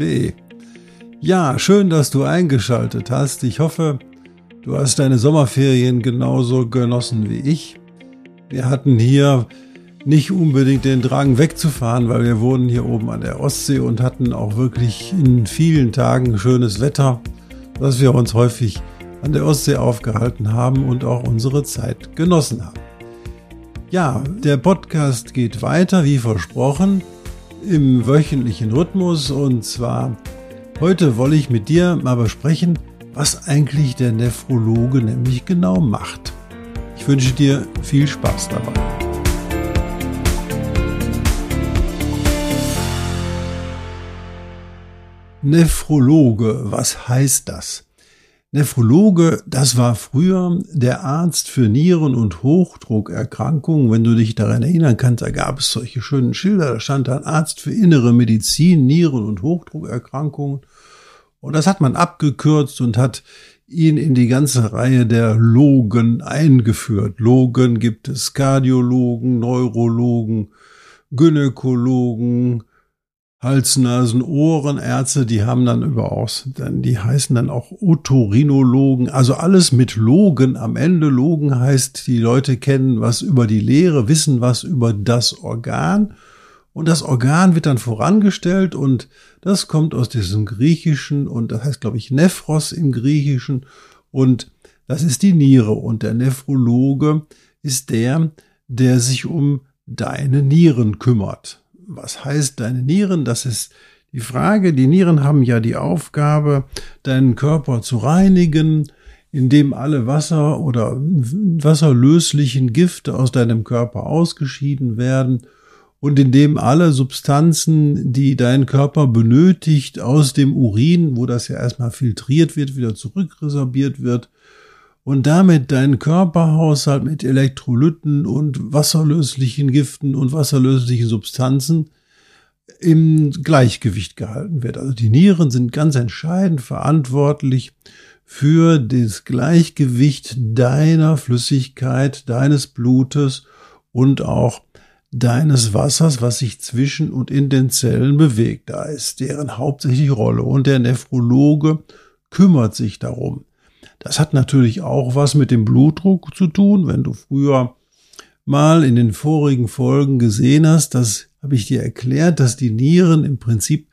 Blutdruck.de. Ja, schön, dass du eingeschaltet hast. Ich hoffe, du hast deine Sommerferien genauso genossen wie ich. Wir hatten hier nicht unbedingt den Drang wegzufahren, weil wir wohnen hier oben an der Ostsee und hatten auch wirklich in vielen Tagen schönes Wetter, dass wir uns häufig an der Ostsee aufgehalten haben und auch unsere Zeit genossen haben. Ja, der Podcast geht weiter, wie versprochen, im wöchentlichen Rhythmus. Und zwar heute wolle ich mit dir mal besprechen, was eigentlich der Nephrologe nämlich genau macht. Ich wünsche dir viel Spaß dabei. Nephrologe, was heißt das? Nephrologe, das war früher der Arzt für Nieren- und Hochdruckerkrankungen. Wenn du dich daran erinnern kannst, da gab es solche schönen Schilder, da stand ein Arzt für innere Medizin, Nieren- und Hochdruckerkrankungen. Und das hat man abgekürzt und hat ihn in die ganze Reihe der Logen eingeführt. Logen gibt es Kardiologen, Neurologen, Gynäkologen, Hals, Nasen, Ohrenärzte, die haben dann überaus, die heißen dann auch Otorinologen, also alles mit Logen am Ende. Logen heißt, die Leute kennen was über die Lehre, wissen was über das Organ. Und das Organ wird dann vorangestellt und das kommt aus diesem Griechischen und das heißt, glaube ich, Nephros im Griechischen und das ist die Niere und der Nephrologe ist der, der sich um deine Nieren kümmert was heißt deine Nieren? Das ist die Frage. Die Nieren haben ja die Aufgabe, deinen Körper zu reinigen, indem alle Wasser oder wasserlöslichen Gifte aus deinem Körper ausgeschieden werden und indem alle Substanzen, die dein Körper benötigt, aus dem Urin, wo das ja erstmal filtriert wird, wieder zurückresorbiert wird und damit deinen Körperhaushalt mit Elektrolyten und wasserlöslichen Giften und wasserlöslichen Substanzen im Gleichgewicht gehalten wird. Also die Nieren sind ganz entscheidend verantwortlich für das Gleichgewicht deiner Flüssigkeit, deines Blutes und auch deines Wassers, was sich zwischen und in den Zellen bewegt. Da ist deren hauptsächliche Rolle. Und der Nephrologe kümmert sich darum. Das hat natürlich auch was mit dem Blutdruck zu tun. Wenn du früher mal in den vorigen Folgen gesehen hast, das habe ich dir erklärt, dass die Nieren im Prinzip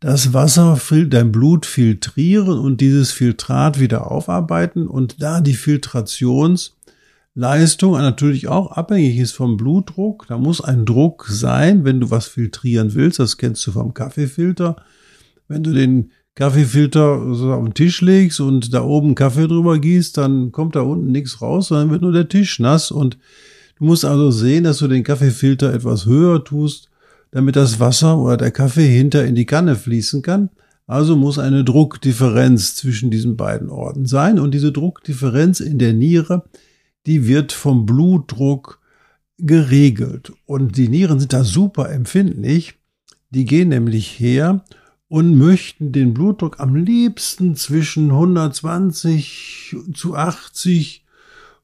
das Wasser, dein Blut filtrieren und dieses Filtrat wieder aufarbeiten und da die Filtrationsleistung natürlich auch abhängig ist vom Blutdruck. Da muss ein Druck sein, wenn du was filtrieren willst. Das kennst du vom Kaffeefilter. Wenn du den Kaffeefilter so auf den Tisch legst und da oben Kaffee drüber gießt, dann kommt da unten nichts raus, sondern wird nur der Tisch nass. Und du musst also sehen, dass du den Kaffeefilter etwas höher tust, damit das Wasser oder der Kaffee hinter in die Kanne fließen kann. Also muss eine Druckdifferenz zwischen diesen beiden Orten sein. Und diese Druckdifferenz in der Niere, die wird vom Blutdruck geregelt. Und die Nieren sind da super empfindlich. Die gehen nämlich her und möchten den Blutdruck am liebsten zwischen 120 zu 80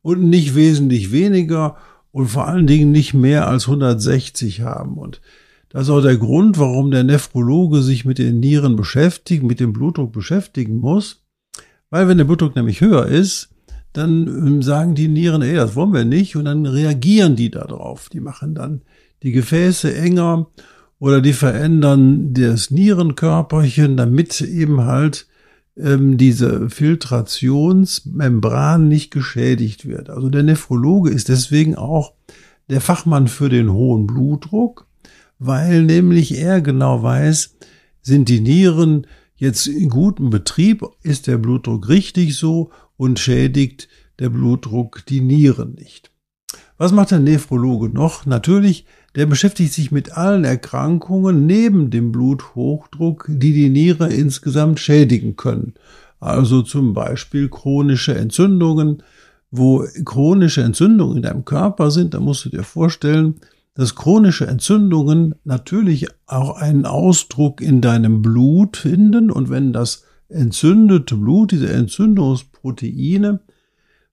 und nicht wesentlich weniger und vor allen Dingen nicht mehr als 160 haben. Und das ist auch der Grund, warum der Nephrologe sich mit den Nieren beschäftigt, mit dem Blutdruck beschäftigen muss. Weil wenn der Blutdruck nämlich höher ist, dann ähm, sagen die Nieren, ey, das wollen wir nicht, und dann reagieren die darauf. Die machen dann die Gefäße enger oder die verändern das Nierenkörperchen, damit eben halt ähm, diese Filtrationsmembran nicht geschädigt wird. Also der Nephrologe ist deswegen auch der Fachmann für den hohen Blutdruck, weil nämlich er genau weiß, sind die Nieren jetzt in gutem Betrieb, ist der Blutdruck richtig so und schädigt der Blutdruck die Nieren nicht. Was macht der Nephrologe noch? Natürlich, der beschäftigt sich mit allen Erkrankungen neben dem Bluthochdruck, die die Niere insgesamt schädigen können. Also zum Beispiel chronische Entzündungen. Wo chronische Entzündungen in deinem Körper sind, da musst du dir vorstellen, dass chronische Entzündungen natürlich auch einen Ausdruck in deinem Blut finden und wenn das entzündete Blut, diese Entzündungsproteine,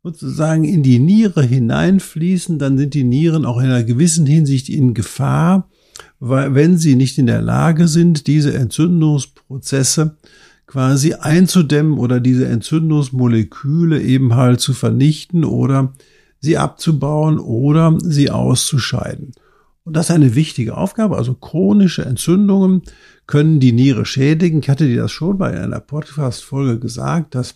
sozusagen in die Niere hineinfließen, dann sind die Nieren auch in einer gewissen Hinsicht in Gefahr, weil wenn sie nicht in der Lage sind, diese Entzündungsprozesse quasi einzudämmen oder diese Entzündungsmoleküle eben halt zu vernichten oder sie abzubauen oder sie auszuscheiden. Und das ist eine wichtige Aufgabe. Also chronische Entzündungen können die Niere schädigen. Ich hatte dir das schon bei einer Podcast-Folge gesagt, dass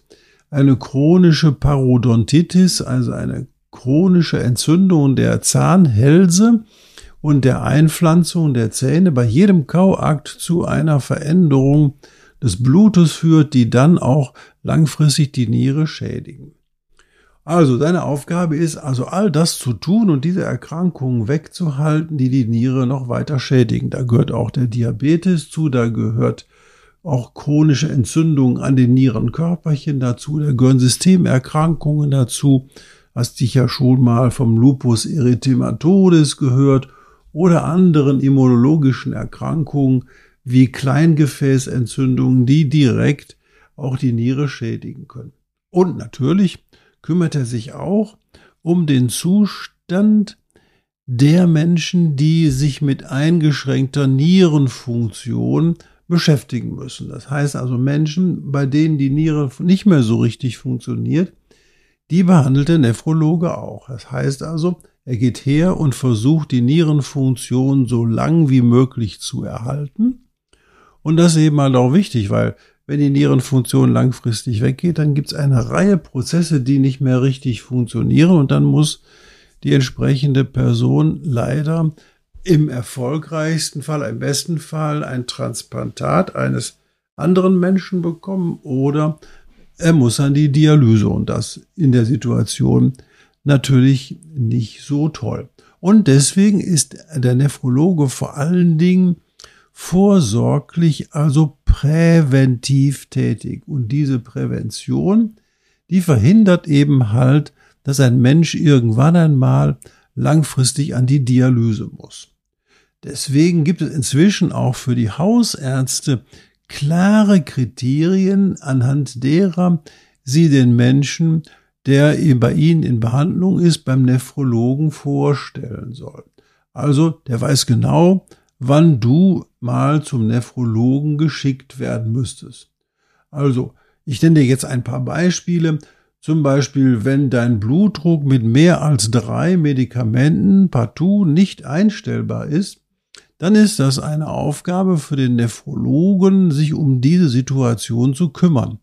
eine chronische Parodontitis, also eine chronische Entzündung der Zahnhälse und der Einpflanzung der Zähne bei jedem Kauakt zu einer Veränderung des Blutes führt, die dann auch langfristig die Niere schädigen. Also deine Aufgabe ist also all das zu tun und diese Erkrankungen wegzuhalten, die die Niere noch weiter schädigen. Da gehört auch der Diabetes zu, da gehört auch chronische Entzündungen an den Nierenkörperchen dazu, da gehören Systemerkrankungen dazu. Hast dich ja schon mal vom Lupus erythematodes gehört oder anderen immunologischen Erkrankungen wie Kleingefäßentzündungen, die direkt auch die Niere schädigen können. Und natürlich kümmert er sich auch um den Zustand der Menschen, die sich mit eingeschränkter Nierenfunktion beschäftigen müssen. Das heißt also Menschen, bei denen die Niere nicht mehr so richtig funktioniert, die behandelt der Nephrologe auch. Das heißt also, er geht her und versucht die Nierenfunktion so lang wie möglich zu erhalten. Und das ist eben halt auch wichtig, weil wenn die Nierenfunktion langfristig weggeht, dann gibt es eine Reihe Prozesse, die nicht mehr richtig funktionieren und dann muss die entsprechende Person leider im erfolgreichsten Fall, im besten Fall ein Transplantat eines anderen Menschen bekommen oder er muss an die Dialyse und das in der Situation natürlich nicht so toll. Und deswegen ist der Nephrologe vor allen Dingen vorsorglich, also präventiv tätig. Und diese Prävention, die verhindert eben halt, dass ein Mensch irgendwann einmal langfristig an die Dialyse muss. Deswegen gibt es inzwischen auch für die Hausärzte klare Kriterien, anhand derer sie den Menschen, der bei ihnen in Behandlung ist, beim Nephrologen vorstellen sollen. Also der weiß genau, wann du mal zum Nephrologen geschickt werden müsstest. Also, ich nenne dir jetzt ein paar Beispiele. Zum Beispiel, wenn dein Blutdruck mit mehr als drei Medikamenten partout nicht einstellbar ist, dann ist das eine Aufgabe für den Nephrologen, sich um diese Situation zu kümmern.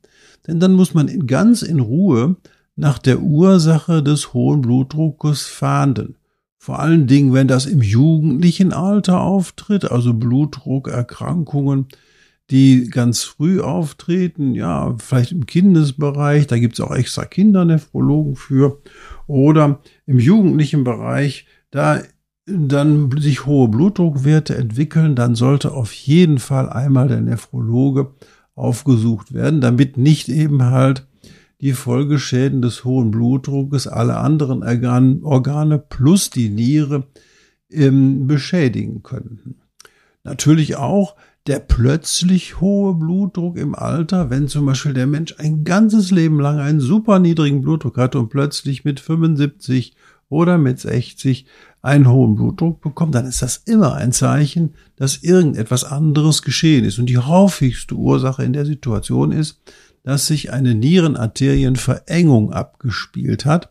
Denn dann muss man ganz in Ruhe nach der Ursache des hohen Blutdruckes fahnden. Vor allen Dingen, wenn das im jugendlichen Alter auftritt, also Blutdruckerkrankungen, die ganz früh auftreten, ja, vielleicht im Kindesbereich, da gibt's auch extra Kindernephrologen für, oder im jugendlichen Bereich, da dann sich hohe Blutdruckwerte entwickeln, dann sollte auf jeden Fall einmal der Nephrologe aufgesucht werden, damit nicht eben halt die Folgeschäden des hohen Blutdruckes alle anderen Organe plus die Niere ähm, beschädigen können. Natürlich auch der plötzlich hohe Blutdruck im Alter, wenn zum Beispiel der Mensch ein ganzes Leben lang einen super niedrigen Blutdruck hatte und plötzlich mit 75 oder mit 60 einen hohen Blutdruck bekommt, dann ist das immer ein Zeichen, dass irgendetwas anderes geschehen ist. Und die häufigste Ursache in der Situation ist, dass sich eine Nierenarterienverengung abgespielt hat.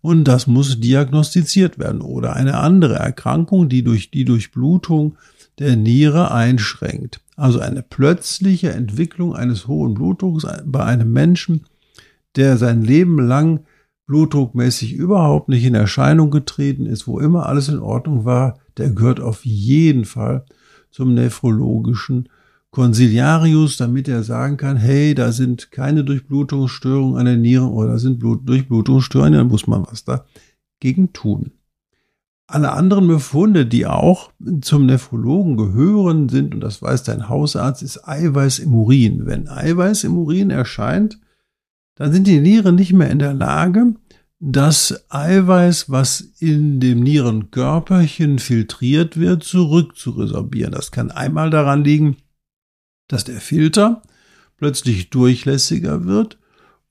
Und das muss diagnostiziert werden oder eine andere Erkrankung, die durch die Durchblutung der Niere einschränkt. Also eine plötzliche Entwicklung eines hohen Blutdrucks bei einem Menschen, der sein Leben lang blutdruckmäßig überhaupt nicht in Erscheinung getreten ist, wo immer alles in Ordnung war, der gehört auf jeden Fall zum nephrologischen Consiliarius, damit er sagen kann, hey, da sind keine Durchblutungsstörungen an den Nieren oder sind Blut Durchblutungsstörungen, dann muss man was dagegen tun. Alle anderen Befunde, die auch zum Nephrologen gehören, sind, und das weiß dein Hausarzt, ist Eiweiß im Urin. Wenn Eiweiß im Urin erscheint, dann sind die Nieren nicht mehr in der Lage, das Eiweiß, was in dem Nierenkörperchen filtriert wird, zurückzuresorbieren. Das kann einmal daran liegen, dass der Filter plötzlich durchlässiger wird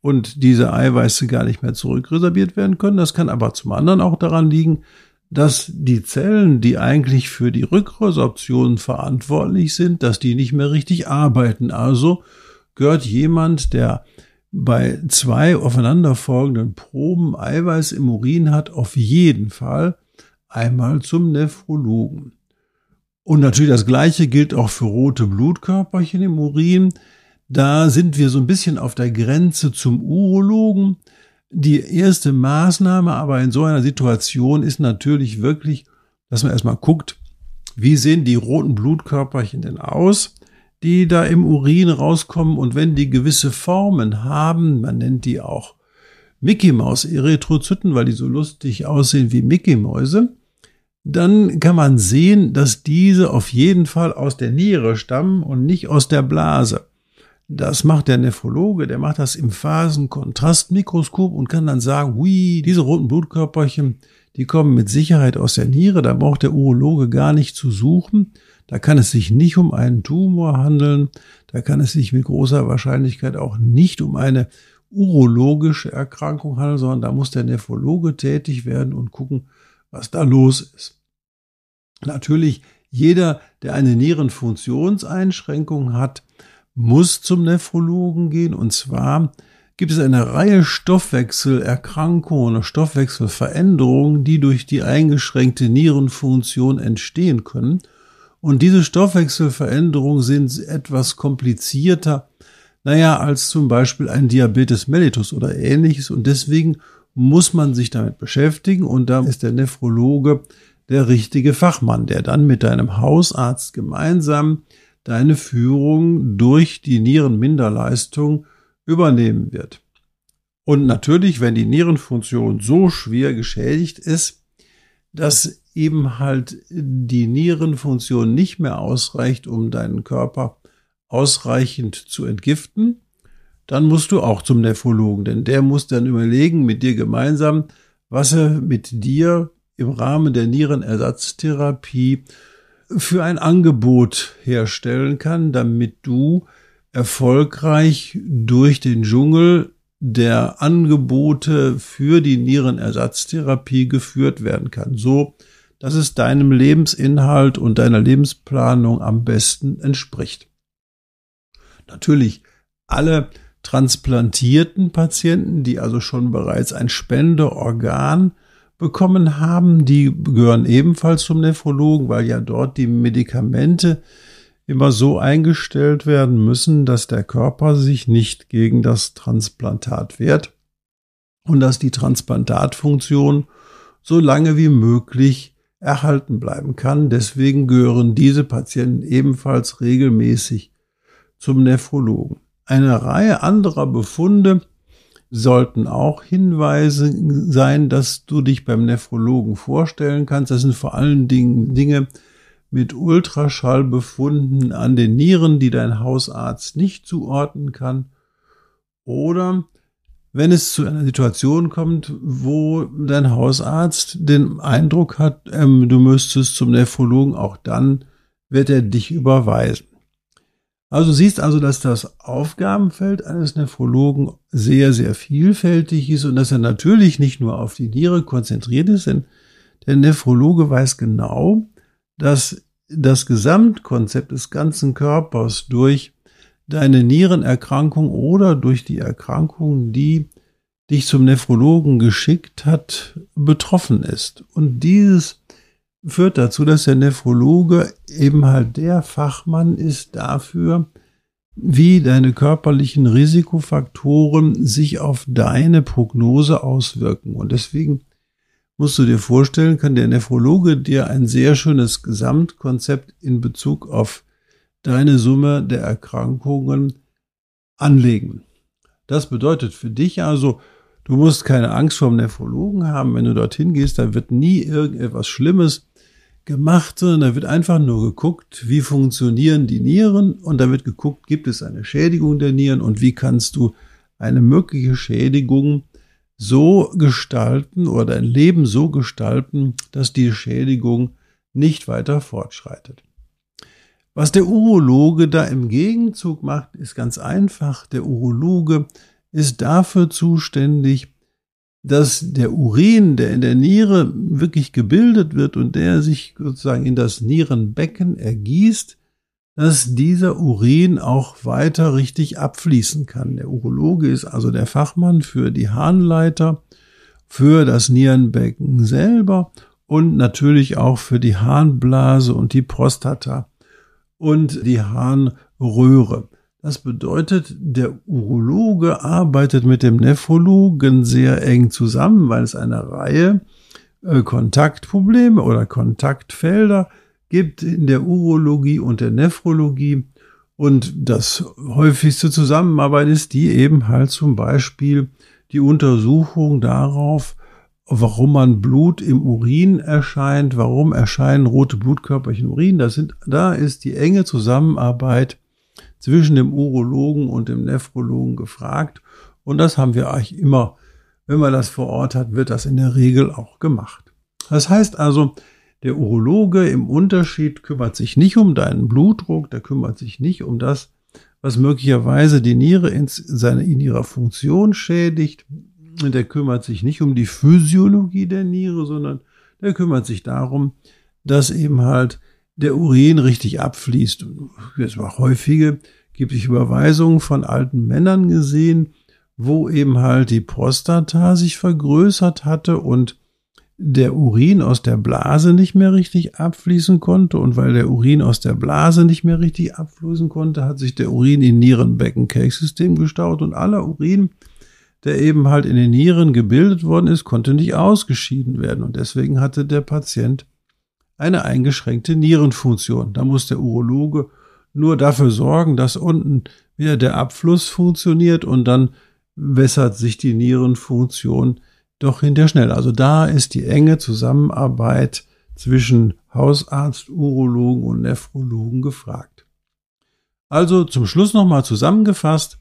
und diese Eiweiße gar nicht mehr zurückresorbiert werden können. Das kann aber zum anderen auch daran liegen, dass die Zellen, die eigentlich für die Rückresorption verantwortlich sind, dass die nicht mehr richtig arbeiten. Also gehört jemand, der bei zwei aufeinanderfolgenden Proben Eiweiß im Urin hat, auf jeden Fall einmal zum Nephrologen. Und natürlich das Gleiche gilt auch für rote Blutkörperchen im Urin. Da sind wir so ein bisschen auf der Grenze zum Urologen. Die erste Maßnahme aber in so einer Situation ist natürlich wirklich, dass man erstmal guckt, wie sehen die roten Blutkörperchen denn aus, die da im Urin rauskommen und wenn die gewisse Formen haben, man nennt die auch Mickey Maus Erythrozyten, weil die so lustig aussehen wie Mickey Mäuse, dann kann man sehen, dass diese auf jeden Fall aus der Niere stammen und nicht aus der Blase. Das macht der Nephrologe, der macht das im Phasenkontrastmikroskop und kann dann sagen, hui, diese roten Blutkörperchen, die kommen mit Sicherheit aus der Niere, da braucht der Urologe gar nicht zu suchen. Da kann es sich nicht um einen Tumor handeln, da kann es sich mit großer Wahrscheinlichkeit auch nicht um eine urologische Erkrankung handeln, sondern da muss der Nephrologe tätig werden und gucken, was da los ist. Natürlich, jeder, der eine Nierenfunktionseinschränkung hat, muss zum Nephrologen gehen. Und zwar gibt es eine Reihe Stoffwechselerkrankungen, Stoffwechselveränderungen, die durch die eingeschränkte Nierenfunktion entstehen können. Und diese Stoffwechselveränderungen sind etwas komplizierter, naja, als zum Beispiel ein Diabetes mellitus oder ähnliches. Und deswegen muss man sich damit beschäftigen. Und da ist der Nephrologe der richtige Fachmann, der dann mit deinem Hausarzt gemeinsam deine Führung durch die Nierenminderleistung übernehmen wird. Und natürlich, wenn die Nierenfunktion so schwer geschädigt ist, dass eben halt die Nierenfunktion nicht mehr ausreicht, um deinen Körper ausreichend zu entgiften, dann musst du auch zum Nephrologen, denn der muss dann überlegen mit dir gemeinsam, was er mit dir im Rahmen der Nierenersatztherapie für ein Angebot herstellen kann, damit du erfolgreich durch den Dschungel der Angebote für die Nierenersatztherapie geführt werden kann, so dass es deinem Lebensinhalt und deiner Lebensplanung am besten entspricht. Natürlich alle transplantierten Patienten, die also schon bereits ein Spendeorgan bekommen haben, die gehören ebenfalls zum Nephrologen, weil ja dort die Medikamente immer so eingestellt werden müssen, dass der Körper sich nicht gegen das Transplantat wehrt und dass die Transplantatfunktion so lange wie möglich erhalten bleiben kann. Deswegen gehören diese Patienten ebenfalls regelmäßig zum Nephrologen. Eine Reihe anderer Befunde sollten auch Hinweise sein, dass du dich beim Nephrologen vorstellen kannst. Das sind vor allen Dingen Dinge mit Ultraschallbefunden an den Nieren, die dein Hausarzt nicht zuordnen kann. Oder wenn es zu einer Situation kommt, wo dein Hausarzt den Eindruck hat, ähm, du müsstest zum Nephrologen, auch dann wird er dich überweisen. Also siehst also, dass das Aufgabenfeld eines Nephrologen sehr, sehr vielfältig ist und dass er natürlich nicht nur auf die Niere konzentriert ist, denn der Nephrologe weiß genau, dass das Gesamtkonzept des ganzen Körpers durch deine Nierenerkrankung oder durch die Erkrankung, die dich zum Nephrologen geschickt hat, betroffen ist. Und dieses führt dazu, dass der Nephrologe eben halt der Fachmann ist dafür, wie deine körperlichen Risikofaktoren sich auf deine Prognose auswirken. Und deswegen musst du dir vorstellen, kann der Nephrologe dir ein sehr schönes Gesamtkonzept in Bezug auf deine Summe der Erkrankungen anlegen. Das bedeutet für dich also, Du musst keine Angst vor dem Nephrologen haben. Wenn du dorthin gehst, da wird nie irgendetwas Schlimmes gemacht, sondern da wird einfach nur geguckt, wie funktionieren die Nieren und da wird geguckt, gibt es eine Schädigung der Nieren und wie kannst du eine mögliche Schädigung so gestalten oder dein Leben so gestalten, dass die Schädigung nicht weiter fortschreitet. Was der Urologe da im Gegenzug macht, ist ganz einfach. Der Urologe ist dafür zuständig, dass der Urin, der in der Niere wirklich gebildet wird und der sich sozusagen in das Nierenbecken ergießt, dass dieser Urin auch weiter richtig abfließen kann. Der Urologe ist also der Fachmann für die Harnleiter, für das Nierenbecken selber und natürlich auch für die Harnblase und die Prostata und die Harnröhre. Das bedeutet, der Urologe arbeitet mit dem Nephrologen sehr eng zusammen, weil es eine Reihe äh, Kontaktprobleme oder Kontaktfelder gibt in der Urologie und der Nephrologie. Und das häufigste Zusammenarbeit ist die eben halt zum Beispiel die Untersuchung darauf, warum man Blut im Urin erscheint, warum erscheinen rote Blutkörperchen im Urin. Das sind, da ist die enge Zusammenarbeit zwischen dem Urologen und dem Nephrologen gefragt. Und das haben wir eigentlich immer, wenn man das vor Ort hat, wird das in der Regel auch gemacht. Das heißt also, der Urologe im Unterschied kümmert sich nicht um deinen Blutdruck, der kümmert sich nicht um das, was möglicherweise die Niere in, seine, in ihrer Funktion schädigt. Der kümmert sich nicht um die Physiologie der Niere, sondern der kümmert sich darum, dass eben halt der Urin richtig abfließt. Es war häufige, gibt es Überweisungen von alten Männern gesehen, wo eben halt die Prostata sich vergrößert hatte und der Urin aus der Blase nicht mehr richtig abfließen konnte und weil der Urin aus der Blase nicht mehr richtig abfließen konnte, hat sich der Urin in Nierenbecken-Kelchsystem gestaut und aller Urin, der eben halt in den Nieren gebildet worden ist, konnte nicht ausgeschieden werden und deswegen hatte der Patient eine eingeschränkte Nierenfunktion. Da muss der Urologe nur dafür sorgen, dass unten wieder der Abfluss funktioniert und dann wässert sich die Nierenfunktion doch hinterher schnell. Also da ist die enge Zusammenarbeit zwischen Hausarzt, Urologen und Nephrologen gefragt. Also zum Schluss nochmal zusammengefasst.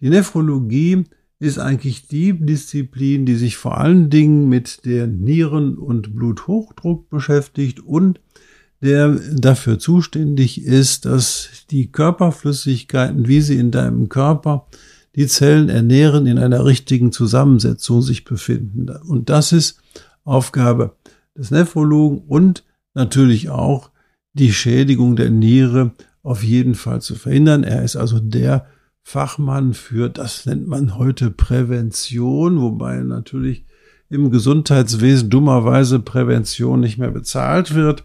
Die Nephrologie ist eigentlich die Disziplin, die sich vor allen Dingen mit der Nieren- und Bluthochdruck beschäftigt und der dafür zuständig ist, dass die Körperflüssigkeiten, wie sie in deinem Körper die Zellen ernähren, in einer richtigen Zusammensetzung sich befinden. Und das ist Aufgabe des Nephrologen und natürlich auch die Schädigung der Niere auf jeden Fall zu verhindern. Er ist also der Fachmann für, das nennt man heute Prävention, wobei natürlich im Gesundheitswesen dummerweise Prävention nicht mehr bezahlt wird.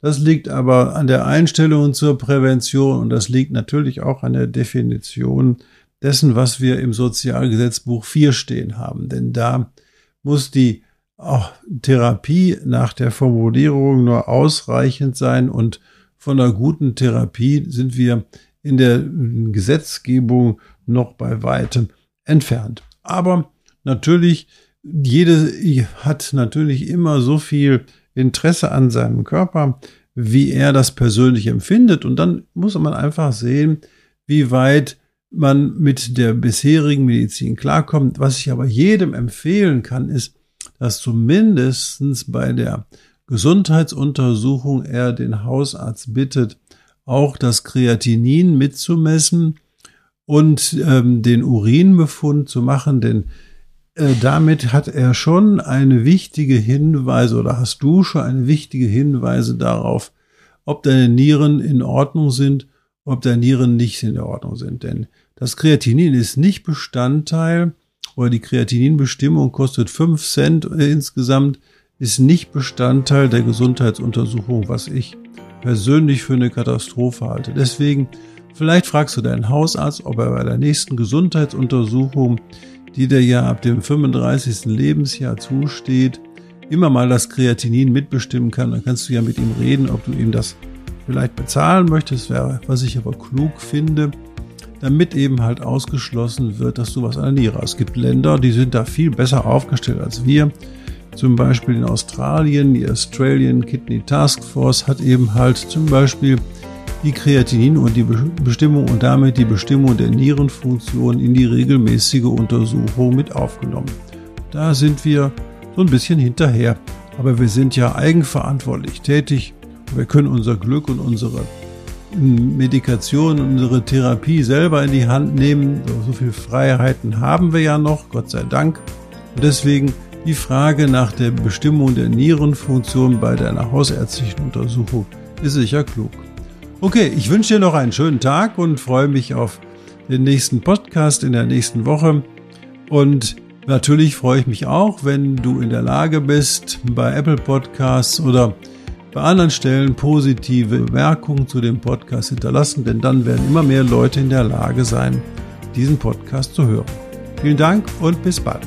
Das liegt aber an der Einstellung zur Prävention und das liegt natürlich auch an der Definition dessen, was wir im Sozialgesetzbuch 4 stehen haben. Denn da muss die auch Therapie nach der Formulierung nur ausreichend sein und von einer guten Therapie sind wir in der Gesetzgebung noch bei weitem entfernt. Aber natürlich, jede hat natürlich immer so viel Interesse an seinem Körper, wie er das persönlich empfindet. Und dann muss man einfach sehen, wie weit man mit der bisherigen Medizin klarkommt. Was ich aber jedem empfehlen kann, ist, dass zumindestens bei der Gesundheitsuntersuchung er den Hausarzt bittet, auch das Kreatinin mitzumessen und ähm, den Urinbefund zu machen, denn äh, damit hat er schon eine wichtige Hinweise oder hast du schon eine wichtige Hinweise darauf, ob deine Nieren in Ordnung sind, ob deine Nieren nicht in Ordnung sind. Denn das Kreatinin ist nicht Bestandteil oder die Kreatininbestimmung kostet fünf Cent äh, insgesamt, ist nicht Bestandteil der Gesundheitsuntersuchung, was ich persönlich für eine Katastrophe halte. Deswegen, vielleicht fragst du deinen Hausarzt, ob er bei der nächsten Gesundheitsuntersuchung, die dir ja ab dem 35. Lebensjahr zusteht, immer mal das Kreatinin mitbestimmen kann. Dann kannst du ja mit ihm reden, ob du ihm das vielleicht bezahlen möchtest, was ich aber klug finde. damit eben halt ausgeschlossen wird, dass du was an der Niere hast. Es gibt Länder, die sind da viel besser aufgestellt als wir. Zum Beispiel in Australien, die Australian Kidney Task Force hat eben halt zum Beispiel die Kreatinin und die Bestimmung und damit die Bestimmung der Nierenfunktion in die regelmäßige Untersuchung mit aufgenommen. Da sind wir so ein bisschen hinterher. Aber wir sind ja eigenverantwortlich tätig. Wir können unser Glück und unsere Medikation, unsere Therapie selber in die Hand nehmen. So viele Freiheiten haben wir ja noch, Gott sei Dank. Und deswegen die Frage nach der Bestimmung der Nierenfunktion bei deiner hausärztlichen Untersuchung ist sicher klug. Okay, ich wünsche dir noch einen schönen Tag und freue mich auf den nächsten Podcast in der nächsten Woche. Und natürlich freue ich mich auch, wenn du in der Lage bist, bei Apple Podcasts oder bei anderen Stellen positive Bemerkungen zu dem Podcast hinterlassen, denn dann werden immer mehr Leute in der Lage sein, diesen Podcast zu hören. Vielen Dank und bis bald.